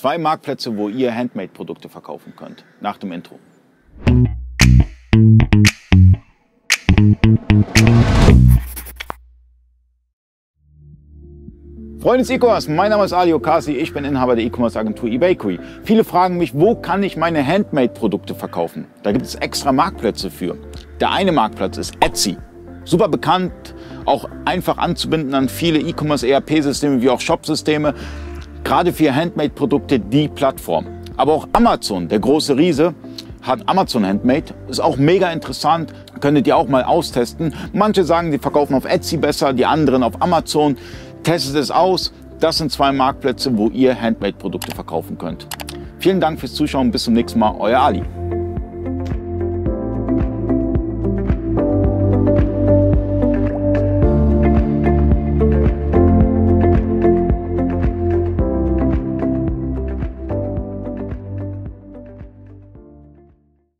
Zwei Marktplätze, wo ihr Handmade-Produkte verkaufen könnt. Nach dem Intro. Freunde des E-Commerce, mein Name ist Ali Okasi, ich bin Inhaber der E-Commerce-Agentur eBakery. Viele fragen mich, wo kann ich meine Handmade-Produkte verkaufen? Da gibt es extra Marktplätze für. Der eine Marktplatz ist Etsy. Super bekannt, auch einfach anzubinden an viele E-Commerce-ERP-Systeme wie auch Shop-Systeme. Gerade für Handmade-Produkte die Plattform. Aber auch Amazon, der große Riese, hat Amazon Handmade. Ist auch mega interessant. Könntet ihr auch mal austesten. Manche sagen, sie verkaufen auf Etsy besser, die anderen auf Amazon. Testet es aus. Das sind zwei Marktplätze, wo ihr Handmade-Produkte verkaufen könnt. Vielen Dank fürs Zuschauen. Bis zum nächsten Mal. Euer Ali.